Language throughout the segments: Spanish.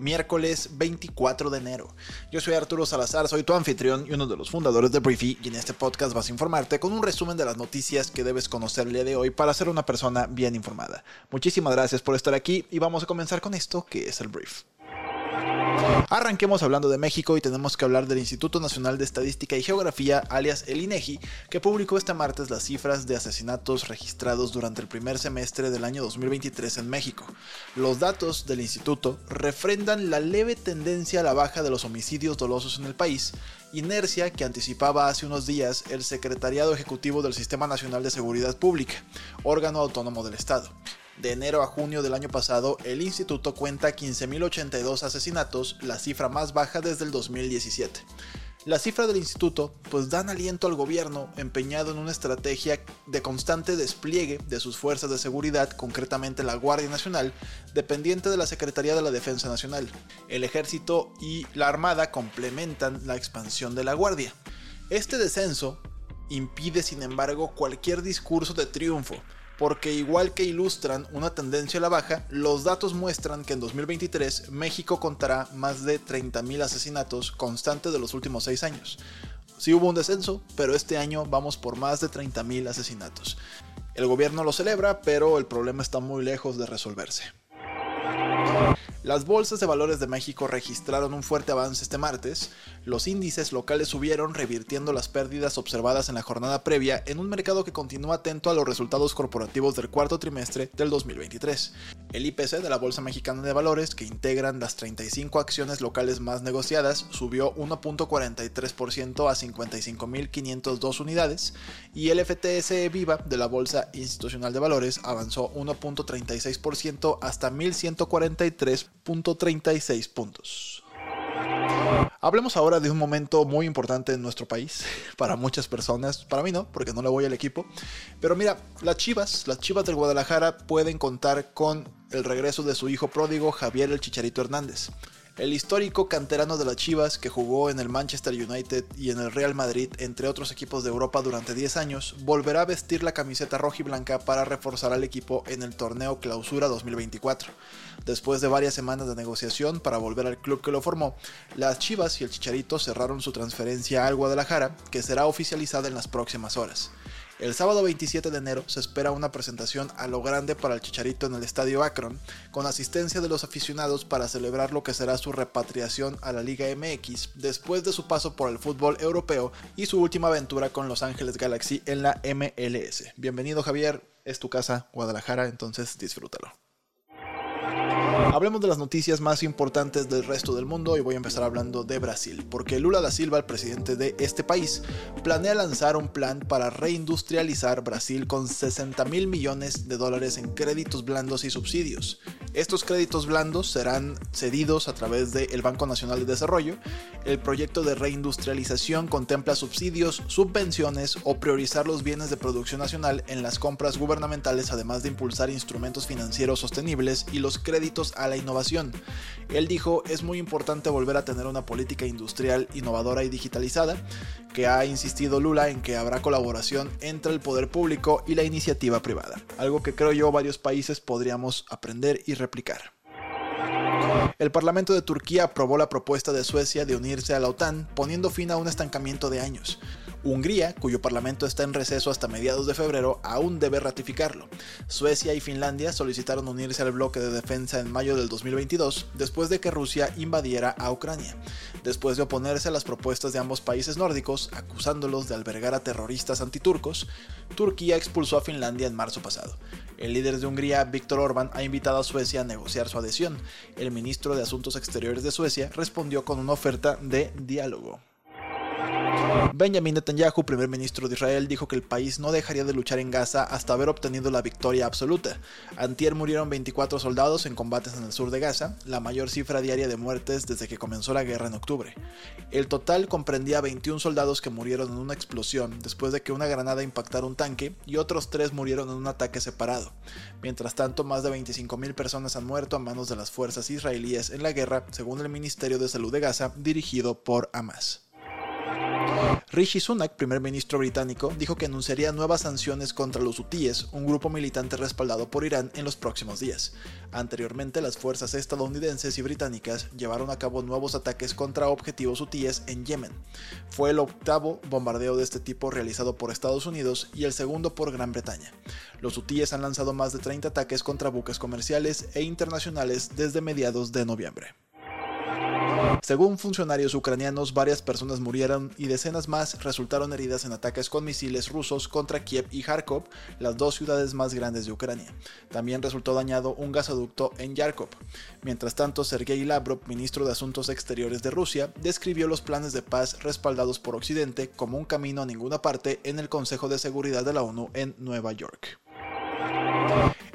miércoles 24 de enero. Yo soy Arturo Salazar, soy tu anfitrión y uno de los fundadores de Briefy y en este podcast vas a informarte con un resumen de las noticias que debes conocer el día de hoy para ser una persona bien informada. Muchísimas gracias por estar aquí y vamos a comenzar con esto que es el Brief. Arranquemos hablando de México y tenemos que hablar del Instituto Nacional de Estadística y Geografía, alias el INEGI, que publicó este martes las cifras de asesinatos registrados durante el primer semestre del año 2023 en México. Los datos del instituto refrendan la leve tendencia a la baja de los homicidios dolosos en el país, inercia que anticipaba hace unos días el Secretariado Ejecutivo del Sistema Nacional de Seguridad Pública, órgano autónomo del Estado. De enero a junio del año pasado, el instituto cuenta 15.082 asesinatos, la cifra más baja desde el 2017. La cifra del instituto pues dan aliento al gobierno empeñado en una estrategia de constante despliegue de sus fuerzas de seguridad, concretamente la Guardia Nacional, dependiente de la Secretaría de la Defensa Nacional. El ejército y la Armada complementan la expansión de la Guardia. Este descenso impide sin embargo cualquier discurso de triunfo, porque igual que ilustran una tendencia a la baja, los datos muestran que en 2023 México contará más de 30.000 asesinatos constantes de los últimos 6 años. Sí hubo un descenso, pero este año vamos por más de 30.000 asesinatos. El gobierno lo celebra, pero el problema está muy lejos de resolverse. Las bolsas de valores de México registraron un fuerte avance este martes. Los índices locales subieron, revirtiendo las pérdidas observadas en la jornada previa en un mercado que continúa atento a los resultados corporativos del cuarto trimestre del 2023. El IPC de la Bolsa Mexicana de Valores, que integran las 35 acciones locales más negociadas, subió 1.43% a 55.502 unidades y el FTSE Viva de la Bolsa Institucional de Valores avanzó 1.36% hasta 1.143 .36 puntos. Hablemos ahora de un momento muy importante en nuestro país, para muchas personas, para mí no, porque no le voy al equipo. Pero mira, las Chivas, las Chivas del Guadalajara pueden contar con el regreso de su hijo pródigo Javier el Chicharito Hernández. El histórico canterano de las Chivas, que jugó en el Manchester United y en el Real Madrid, entre otros equipos de Europa durante 10 años, volverá a vestir la camiseta roja y blanca para reforzar al equipo en el torneo Clausura 2024. Después de varias semanas de negociación para volver al club que lo formó, las Chivas y el Chicharito cerraron su transferencia al Guadalajara, que será oficializada en las próximas horas. El sábado 27 de enero se espera una presentación a lo grande para el Chicharito en el Estadio Akron, con asistencia de los aficionados para celebrar lo que será su repatriación a la Liga MX después de su paso por el fútbol europeo y su última aventura con Los Ángeles Galaxy en la MLS. Bienvenido Javier, es tu casa Guadalajara, entonces disfrútalo. Hablemos de las noticias más importantes del resto del mundo y voy a empezar hablando de Brasil, porque Lula da Silva, el presidente de este país, planea lanzar un plan para reindustrializar Brasil con 60 mil millones de dólares en créditos blandos y subsidios. Estos créditos blandos serán cedidos a través del Banco Nacional de Desarrollo. El proyecto de reindustrialización contempla subsidios, subvenciones o priorizar los bienes de producción nacional en las compras gubernamentales, además de impulsar instrumentos financieros sostenibles y los créditos a la innovación. Él dijo, es muy importante volver a tener una política industrial innovadora y digitalizada, que ha insistido Lula en que habrá colaboración entre el poder público y la iniciativa privada, algo que creo yo varios países podríamos aprender y replicar. El Parlamento de Turquía aprobó la propuesta de Suecia de unirse a la OTAN, poniendo fin a un estancamiento de años. Hungría, cuyo parlamento está en receso hasta mediados de febrero, aún debe ratificarlo. Suecia y Finlandia solicitaron unirse al bloque de defensa en mayo del 2022, después de que Rusia invadiera a Ucrania. Después de oponerse a las propuestas de ambos países nórdicos, acusándolos de albergar a terroristas antiturcos, Turquía expulsó a Finlandia en marzo pasado. El líder de Hungría, Víctor Orbán, ha invitado a Suecia a negociar su adhesión. El ministro de Asuntos Exteriores de Suecia respondió con una oferta de diálogo. Benjamin Netanyahu, primer ministro de Israel, dijo que el país no dejaría de luchar en Gaza hasta haber obtenido la victoria absoluta. Antier murieron 24 soldados en combates en el sur de Gaza, la mayor cifra diaria de muertes desde que comenzó la guerra en octubre. El total comprendía 21 soldados que murieron en una explosión después de que una granada impactara un tanque y otros 3 murieron en un ataque separado. Mientras tanto, más de 25.000 personas han muerto a manos de las fuerzas israelíes en la guerra, según el Ministerio de Salud de Gaza, dirigido por Hamas. Rishi Sunak, primer ministro británico, dijo que anunciaría nuevas sanciones contra los hutíes, un grupo militante respaldado por Irán, en los próximos días. Anteriormente, las fuerzas estadounidenses y británicas llevaron a cabo nuevos ataques contra objetivos hutíes en Yemen. Fue el octavo bombardeo de este tipo realizado por Estados Unidos y el segundo por Gran Bretaña. Los hutíes han lanzado más de 30 ataques contra buques comerciales e internacionales desde mediados de noviembre. Según funcionarios ucranianos, varias personas murieron y decenas más resultaron heridas en ataques con misiles rusos contra Kiev y Kharkov, las dos ciudades más grandes de Ucrania. También resultó dañado un gasoducto en Yarkov. Mientras tanto, Sergei Lavrov, ministro de Asuntos Exteriores de Rusia, describió los planes de paz respaldados por Occidente como un camino a ninguna parte en el Consejo de Seguridad de la ONU en Nueva York.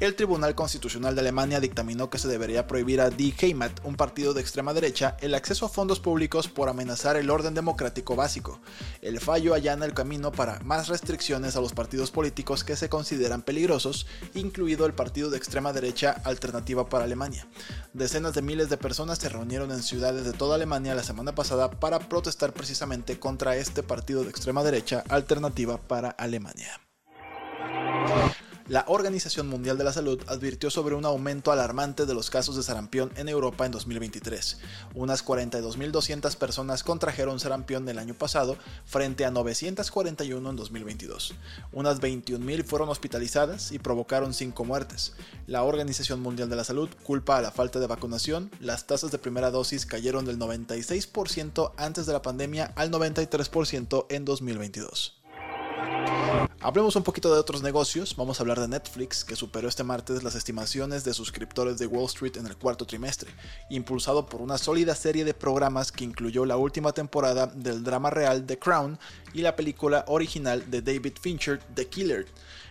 El Tribunal Constitucional de Alemania dictaminó que se debería prohibir a Die Heimat, un partido de extrema derecha, el acceso a fondos públicos por amenazar el orden democrático básico. El fallo allana el camino para más restricciones a los partidos políticos que se consideran peligrosos, incluido el partido de extrema derecha Alternativa para Alemania. Decenas de miles de personas se reunieron en ciudades de toda Alemania la semana pasada para protestar precisamente contra este partido de extrema derecha Alternativa para Alemania. La Organización Mundial de la Salud advirtió sobre un aumento alarmante de los casos de sarampión en Europa en 2023. Unas 42.200 personas contrajeron sarampión el año pasado frente a 941 en 2022. Unas 21.000 fueron hospitalizadas y provocaron 5 muertes. La Organización Mundial de la Salud culpa a la falta de vacunación. Las tasas de primera dosis cayeron del 96% antes de la pandemia al 93% en 2022. Hablemos un poquito de otros negocios. Vamos a hablar de Netflix, que superó este martes las estimaciones de suscriptores de Wall Street en el cuarto trimestre, impulsado por una sólida serie de programas que incluyó la última temporada del drama real The Crown y la película original de David Fincher, The Killer.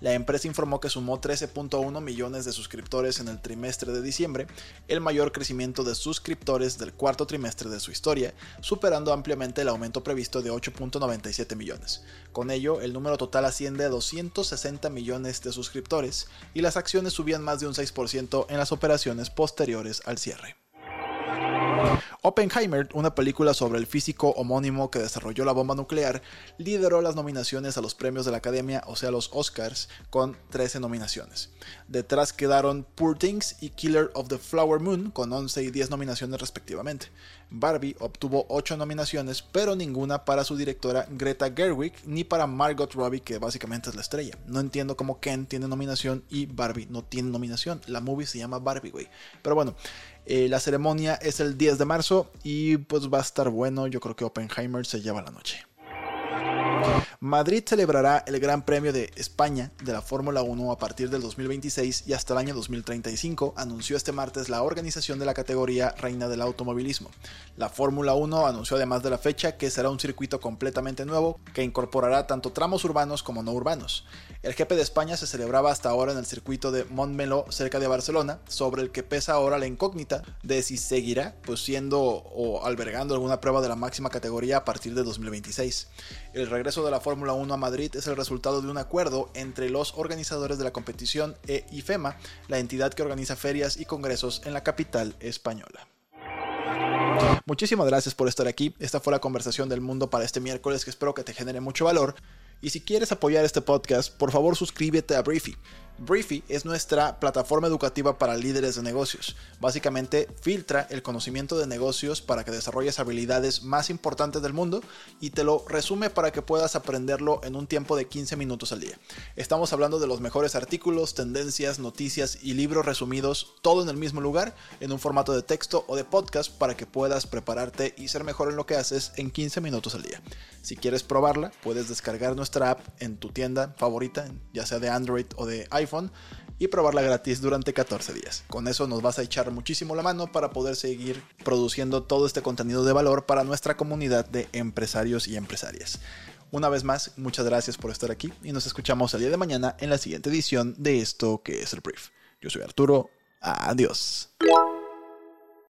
La empresa informó que sumó 13.1 millones de suscriptores en el trimestre de diciembre, el mayor crecimiento de suscriptores del cuarto trimestre de su historia, superando ampliamente el aumento previsto de 8.97 millones. Con ello, el número total asciende a 260 millones de suscriptores y las acciones subían más de un 6% en las operaciones posteriores al cierre. Oppenheimer, una película sobre el físico homónimo que desarrolló la bomba nuclear, lideró las nominaciones a los premios de la Academia, o sea, los Oscars, con 13 nominaciones. Detrás quedaron Poor Things y Killer of the Flower Moon, con 11 y 10 nominaciones respectivamente. Barbie obtuvo 8 nominaciones, pero ninguna para su directora Greta Gerwig ni para Margot Robbie, que básicamente es la estrella. No entiendo cómo Ken tiene nominación y Barbie no tiene nominación. La movie se llama Barbie, güey. Pero bueno, eh, la ceremonia es el 10 de marzo y pues va a estar bueno. Yo creo que Oppenheimer se lleva la noche. Madrid celebrará el Gran Premio de España de la Fórmula 1 a partir del 2026 y hasta el año 2035, anunció este martes la organización de la categoría Reina del Automovilismo. La Fórmula 1 anunció además de la fecha que será un circuito completamente nuevo que incorporará tanto tramos urbanos como no urbanos. El GP de España se celebraba hasta ahora en el circuito de Montmeló cerca de Barcelona, sobre el que pesa ahora la incógnita de si seguirá pues siendo o albergando alguna prueba de la máxima categoría a partir de 2026. El regreso de la Fórmula 1 a Madrid es el resultado de un acuerdo entre los organizadores de la competición e IFEMA, la entidad que organiza ferias y congresos en la capital española. Muchísimas gracias por estar aquí. Esta fue la conversación del mundo para este miércoles que espero que te genere mucho valor. Y si quieres apoyar este podcast, por favor suscríbete a Briefy. Briefy es nuestra plataforma educativa para líderes de negocios. Básicamente filtra el conocimiento de negocios para que desarrolles habilidades más importantes del mundo y te lo resume para que puedas aprenderlo en un tiempo de 15 minutos al día. Estamos hablando de los mejores artículos, tendencias, noticias y libros resumidos, todo en el mismo lugar, en un formato de texto o de podcast para que puedas prepararte y ser mejor en lo que haces en 15 minutos al día. Si quieres probarla, puedes descargar nuestra app en tu tienda favorita, ya sea de Android o de y probarla gratis durante 14 días. Con eso nos vas a echar muchísimo la mano para poder seguir produciendo todo este contenido de valor para nuestra comunidad de empresarios y empresarias. Una vez más, muchas gracias por estar aquí y nos escuchamos el día de mañana en la siguiente edición de esto que es el brief. Yo soy Arturo. Adiós.